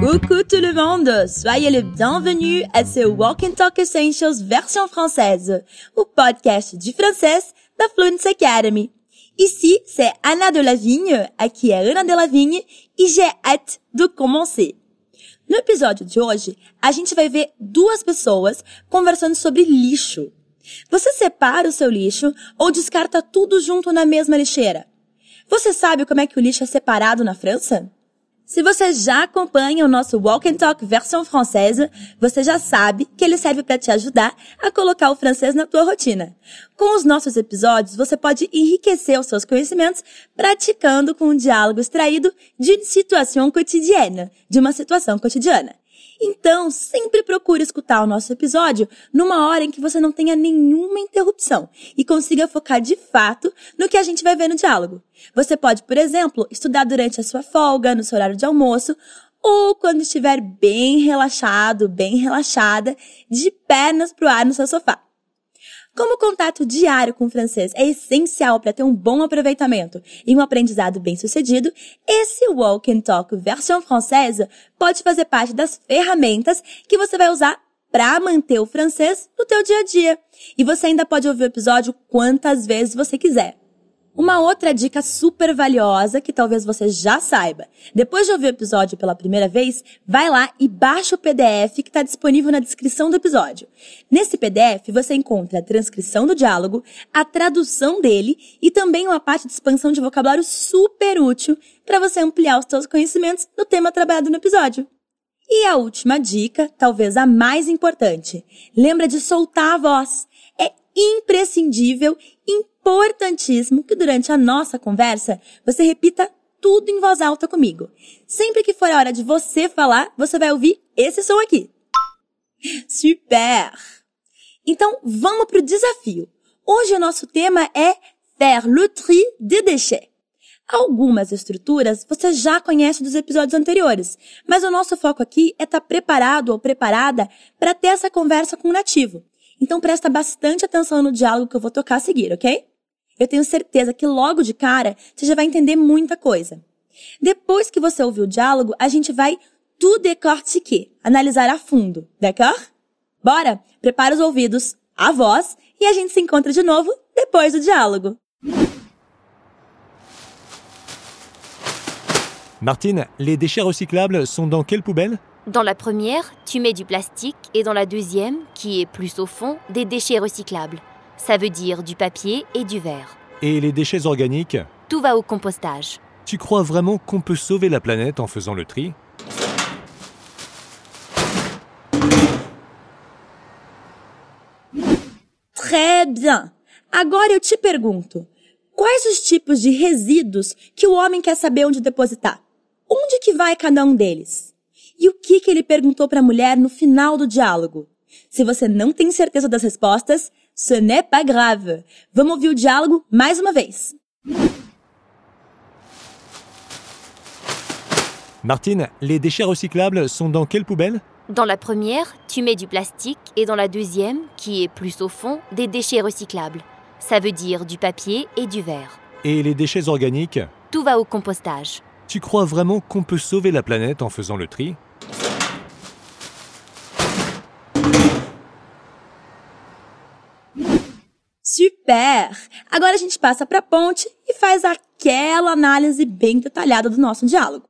Coucou tout le monde, soyez le bienvenu à ce Walk and Talk Essentials version française, o podcast de français da Fluency Academy. Ici, c'est Anna de Lavigne, aqui é Ana de Lavigne, e j'ai hâte de commencer. No episódio de hoje, a gente vai ver duas pessoas conversando sobre lixo. Você separa o seu lixo ou descarta tudo junto na mesma lixeira? Você sabe como é que o lixo é separado na França? Se você já acompanha o nosso Walk and Talk versão francesa, você já sabe que ele serve para te ajudar a colocar o francês na tua rotina. Com os nossos episódios, você pode enriquecer os seus conhecimentos praticando com um diálogo extraído de situação cotidiana, de uma situação cotidiana. Então, sempre procure escutar o nosso episódio numa hora em que você não tenha nenhuma interrupção e consiga focar de fato no que a gente vai ver no diálogo. Você pode, por exemplo, estudar durante a sua folga, no seu horário de almoço, ou quando estiver bem relaxado, bem relaxada, de pernas pro ar no seu sofá. Como o contato diário com o francês é essencial para ter um bom aproveitamento e um aprendizado bem-sucedido, esse Walk and Talk versão francesa pode fazer parte das ferramentas que você vai usar para manter o francês no teu dia a dia. E você ainda pode ouvir o episódio quantas vezes você quiser. Uma outra dica super valiosa que talvez você já saiba. Depois de ouvir o episódio pela primeira vez, vai lá e baixa o PDF que está disponível na descrição do episódio. Nesse PDF você encontra a transcrição do diálogo, a tradução dele e também uma parte de expansão de vocabulário super útil para você ampliar os seus conhecimentos no tema trabalhado no episódio. E a última dica, talvez a mais importante. Lembra de soltar a voz. É imprescindível, importantíssimo que durante a nossa conversa você repita tudo em voz alta comigo. Sempre que for a hora de você falar, você vai ouvir esse som aqui. Super! Então, vamos pro desafio. Hoje o nosso tema é faire le tri des déchets. Algumas estruturas você já conhece dos episódios anteriores, mas o nosso foco aqui é estar tá preparado ou preparada para ter essa conversa com o nativo. Então presta bastante atenção no diálogo que eu vou tocar a seguir, ok? Eu tenho certeza que logo de cara você já vai entender muita coisa. Depois que você ouvir o diálogo, a gente vai tout décortiquer, analisar a fundo, d'accord? Bora? Prepara os ouvidos, a voz e a gente se encontra de novo depois do diálogo. Martine, les déchets recyclables sont dans quelle poubelle Dans la première, tu mets du plastique et dans la deuxième, qui est plus au fond, des déchets recyclables. Ça veut dire du papier et du verre. Et les déchets organiques Tout va au compostage. Tu crois vraiment qu'on peut sauver la planète en faisant le tri Très bien. Agora eu te pergunto, quais os tipos de resíduos que o homem quer saber onde depositar? Onde que vai cada um deles? E o que que ele perguntou para a mulher no final do diálogo? Se você não tem certeza das respostas, ce n'est pas grave. Vamos ouvir o diálogo mais uma vez. Martine, les déchets recyclables sont dans quelle poubelle? Dans la première, tu mets du plastique et dans la deuxième, qui est plus au fond, des déchets recyclables. Ça veut dire du papier et du verre. Et les déchets organiques? Tout va au compostage. Tu crois vraiment qu'on peut sauver la planète en faisant le tri? Super! Agora a gente passa para a ponte e faz aquela análise bem detalhada do nosso diálogo.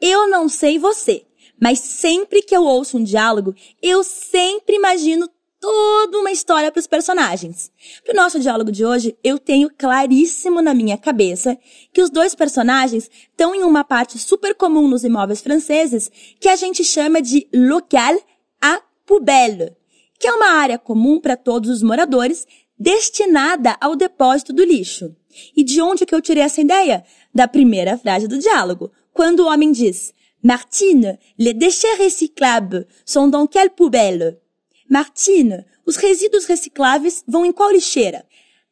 Eu não sei você, mas sempre que eu ouço um diálogo, eu sempre imagino toda uma história para os personagens. Para o nosso diálogo de hoje, eu tenho claríssimo na minha cabeça que os dois personagens estão em uma parte super comum nos imóveis franceses que a gente chama de local à poubelle, que é uma área comum para todos os moradores destinada ao depósito do lixo. E de onde que eu tirei essa ideia? Da primeira frase do diálogo, quando o homem diz Martine, les déchets recyclables sont dans quelle poubelle? Martine, os resíduos recicláveis vão em qual lixeira?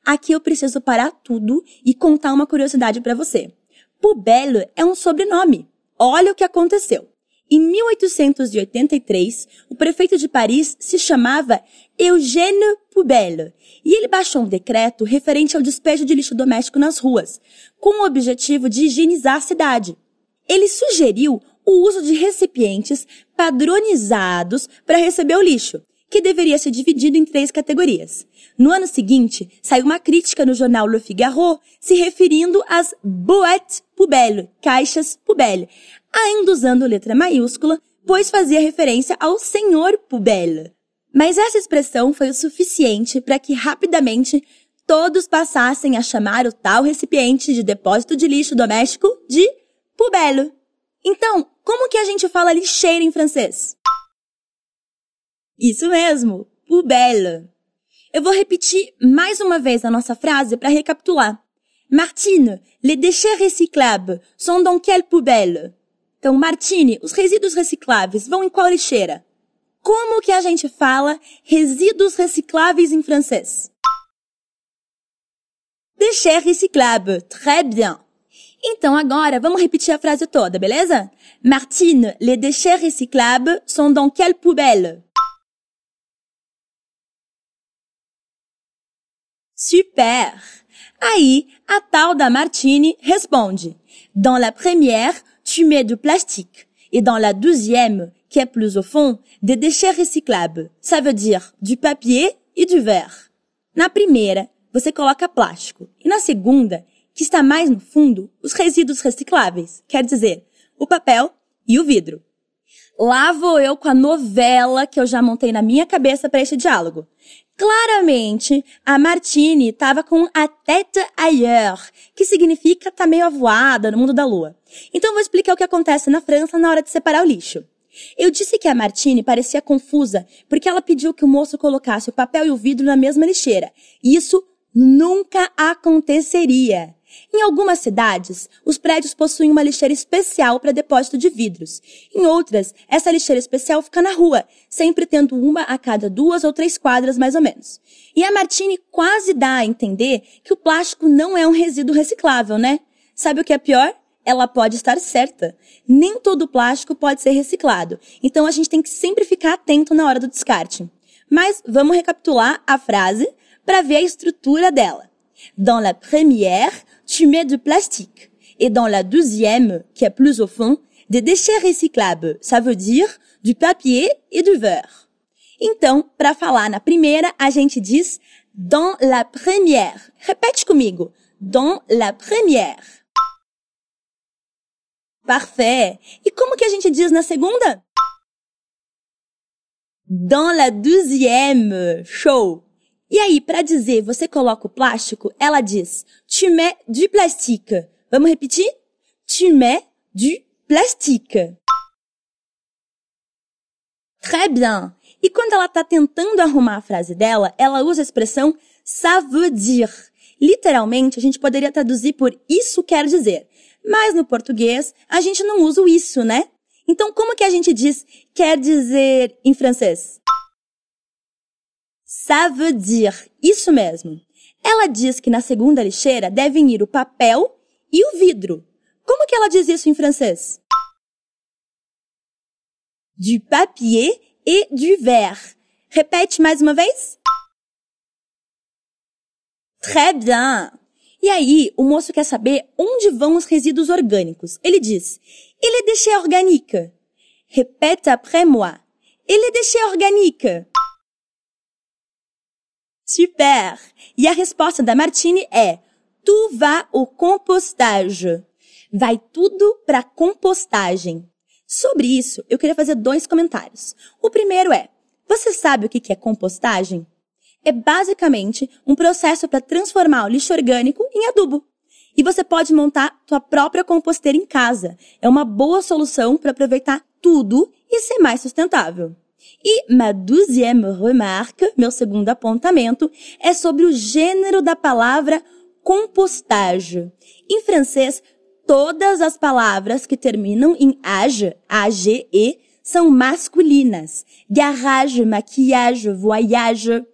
Aqui eu preciso parar tudo e contar uma curiosidade para você. Poubelle é um sobrenome. Olha o que aconteceu. Em 1883, o prefeito de Paris se chamava Eugène Poubelle e ele baixou um decreto referente ao despejo de lixo doméstico nas ruas, com o objetivo de higienizar a cidade. Ele sugeriu o uso de recipientes padronizados para receber o lixo, que deveria ser dividido em três categorias. No ano seguinte, saiu uma crítica no jornal Le Figaro se referindo às boîtes poubelle, caixas poubelle, ainda usando letra maiúscula, pois fazia referência ao senhor poubelle. Mas essa expressão foi o suficiente para que rapidamente todos passassem a chamar o tal recipiente de depósito de lixo doméstico de poubelle. Então, como que a gente fala lixeira em francês? Isso mesmo, poubelle. Eu vou repetir mais uma vez a nossa frase para recapitular. Martine, les déchets recyclables sont dans quelle poubelle? Então, Martine, os resíduos recicláveis vão em qual lixeira? Como que a gente fala resíduos recicláveis em francês? Déchets recyclables. Très bien. Então agora vamos repetir a frase toda, beleza? Martine, les déchets recyclables sont dans quelle poubelle? Super! Aí, a tal da Martine responde: Dans la première, tu mets du plastique. Et dans la deuxième, qui est plus au fond, des déchets recyclables. Ça veut dire du papier e du verre. Na primeira, você coloca plástico. E na segunda, que está mais no fundo, os resíduos recicláveis. Quer dizer, o papel e o vidro. Lá vou eu com a novela que eu já montei na minha cabeça para este diálogo. Claramente, a Martine estava com a tête ailleurs, que significa tá meio avoada no mundo da lua. Então vou explicar o que acontece na França na hora de separar o lixo. Eu disse que a Martine parecia confusa porque ela pediu que o moço colocasse o papel e o vidro na mesma lixeira. Isso nunca aconteceria. Em algumas cidades, os prédios possuem uma lixeira especial para depósito de vidros. Em outras, essa lixeira especial fica na rua, sempre tendo uma a cada duas ou três quadras mais ou menos. E a Martini quase dá a entender que o plástico não é um resíduo reciclável, né? Sabe o que é pior? Ela pode estar certa. Nem todo plástico pode ser reciclado. Então a gente tem que sempre ficar atento na hora do descarte. Mas vamos recapitular a frase para ver a estrutura dela. Dans la première, tu mets du plastique. Et dans la deuxième, qui est plus au fond, des déchets recyclables. Ça veut dire du papier et du verre. Então, para falar na primeira, a gente diz dans la première. Repete comigo. Dans la première. Parfait. E como que a gente diz na segunda? Dans la deuxième. Show. E aí, para dizer você coloca o plástico, ela diz tu mets du plastique. Vamos repetir? Tu mets du plastique. Très bien. E quando ela está tentando arrumar a frase dela, ela usa a expressão ça veut dire. Literalmente, a gente poderia traduzir por isso quer dizer. Mas no português, a gente não usa o isso, né? Então, como que a gente diz quer dizer em francês? Ça veut dire. Isso mesmo. Ela diz que na segunda lixeira devem ir o papel e o vidro. Como que ela diz isso em francês? Du papier et du verre. Repete mais uma vez. Très bien. E aí, o moço quer saber onde vão os resíduos orgânicos. Ele diz, et les déchets organiques? Repete après moi. Et les déchets organiques? Super! E a resposta da Martine é Tu vas au compostage. Vai tudo para compostagem. Sobre isso, eu queria fazer dois comentários. O primeiro é: Você sabe o que é compostagem? É basicamente um processo para transformar o lixo orgânico em adubo. E você pode montar sua própria composteira em casa. É uma boa solução para aproveitar tudo e ser mais sustentável. E ma deuxième remarque, meu segundo apontamento, é sobre o gênero da palavra compostage. Em francês, todas as palavras que terminam em age, age, são masculinas. Garage, maquillage, voyage.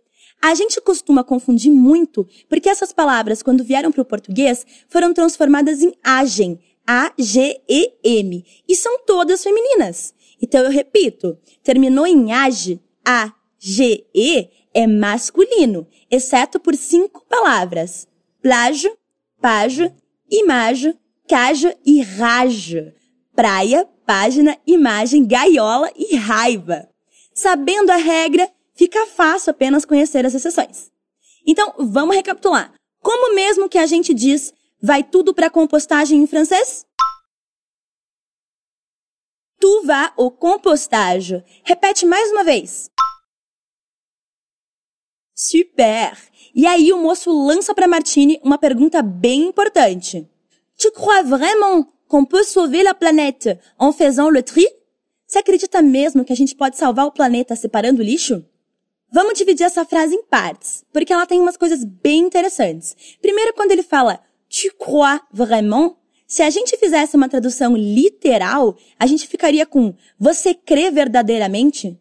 A gente costuma confundir muito porque essas palavras, quando vieram para o português, foram transformadas em agem, A-G-E-M, e são todas femininas. Então eu repito, terminou em age, a, g, e, é masculino, exceto por cinco palavras: plágio, págio, imágio, cajo e rajo. Praia, página, imagem, gaiola e raiva. Sabendo a regra, fica fácil apenas conhecer as exceções. Então, vamos recapitular. Como mesmo que a gente diz, vai tudo para compostagem em francês? Tu vas au compostage. Repete mais uma vez. Super! E aí o moço lança para Martini uma pergunta bem importante. Tu crois vraiment qu'on peut sauver la planète en faisant le tri? Você acredita mesmo que a gente pode salvar o planeta separando o lixo? Vamos dividir essa frase em partes, porque ela tem umas coisas bem interessantes. Primeiro, quando ele fala tu crois vraiment, se a gente fizesse uma tradução literal, a gente ficaria com você crê verdadeiramente?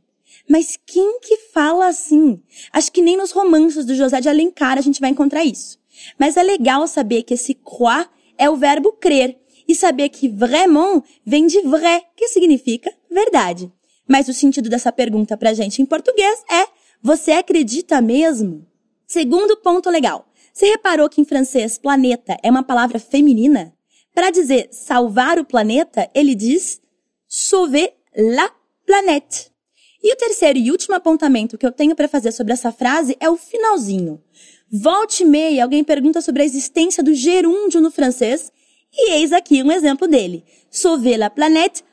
Mas quem que fala assim? Acho que nem nos romances do José de Alencar a gente vai encontrar isso. Mas é legal saber que esse croire é o verbo crer e saber que vraiment vem de vrai, que significa verdade. Mas o sentido dessa pergunta pra gente em português é você acredita mesmo? Segundo ponto legal. Você reparou que em francês planeta é uma palavra feminina? Para dizer salvar o planeta, ele diz sauver la planète. E o terceiro e último apontamento que eu tenho para fazer sobre essa frase é o finalzinho. Volte e meia, alguém pergunta sobre a existência do gerúndio no francês, e eis aqui um exemplo dele. Sauver la planète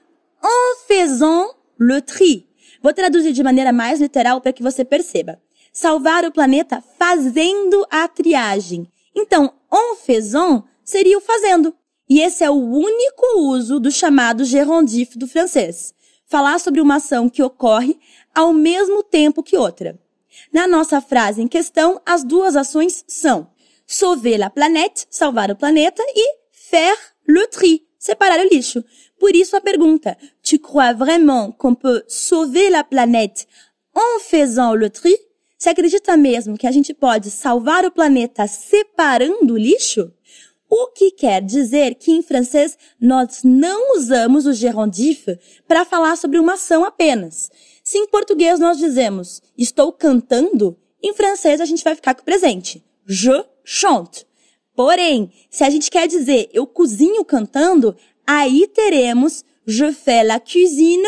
en faisant le tri. Vou traduzir de maneira mais literal para que você perceba. Salvar o planeta fazendo a triagem. Então, en faisant seria o fazendo. E esse é o único uso do chamado gerondif do francês. Falar sobre uma ação que ocorre ao mesmo tempo que outra. Na nossa frase em questão, as duas ações são sauver la planète, salvar o planeta, e faire le tri, separar o lixo. Por isso a pergunta, tu crois vraiment qu'on peut sauver la planète en faisant le tri? Você acredita mesmo que a gente pode salvar o planeta separando o lixo? O que quer dizer que em francês nós não usamos o gerondif para falar sobre uma ação apenas. Se em português nós dizemos estou cantando, em francês a gente vai ficar com o presente. Je chante. Porém, se a gente quer dizer eu cozinho cantando, aí teremos je fais la cuisine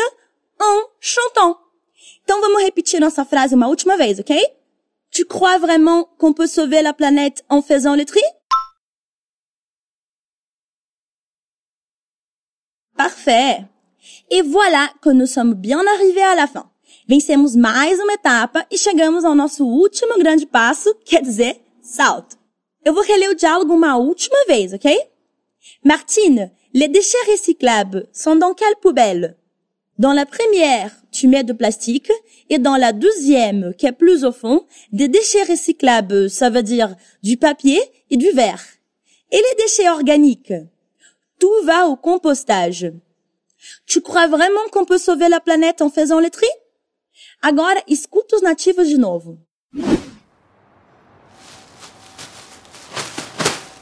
en chantant. Então vamos repetir nossa frase uma última vez, ok? Tu crois vraiment qu'on peut sauver la planète en faisant le tri? Parfait! Et voilà que nous sommes bien arrivés à la fin. Vencemos mais uma etapa e chegamos ao nosso último grande passo, quer dizer, salto. Eu vou reler o diálogo uma última vez, ok? Martine, Les déchets recyclables sont dans quelle poubelle? Dans la première, tu mets de plastique et dans la deuxième, qui est plus au fond, des déchets recyclables, ça veut dire du papier et du verre. Et les déchets organiques? Tout va au compostage. Tu crois vraiment qu'on peut sauver la planète en faisant le tri? Agora, escuta os nativos de novo.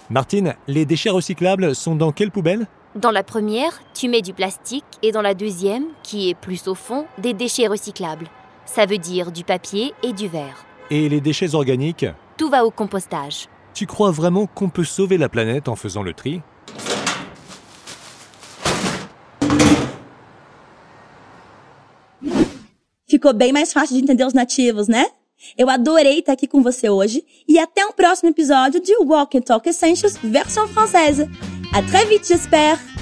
Martine, les déchets recyclables sont dans quelle poubelle? Dans la première, tu mets du plastique et dans la deuxième, qui est plus au fond, des déchets recyclables. Ça veut dire du papier et du verre. Et les déchets organiques? Tout va au compostage. Tu crois vraiment qu'on peut sauver la planète en faisant le tri? Ficou bem mais fácil de entender os nativos, né? Eu adorei estar aqui com você hoje e até o próximo episódio de Walk and Talk Essentials versão française. À très vite, j'espère!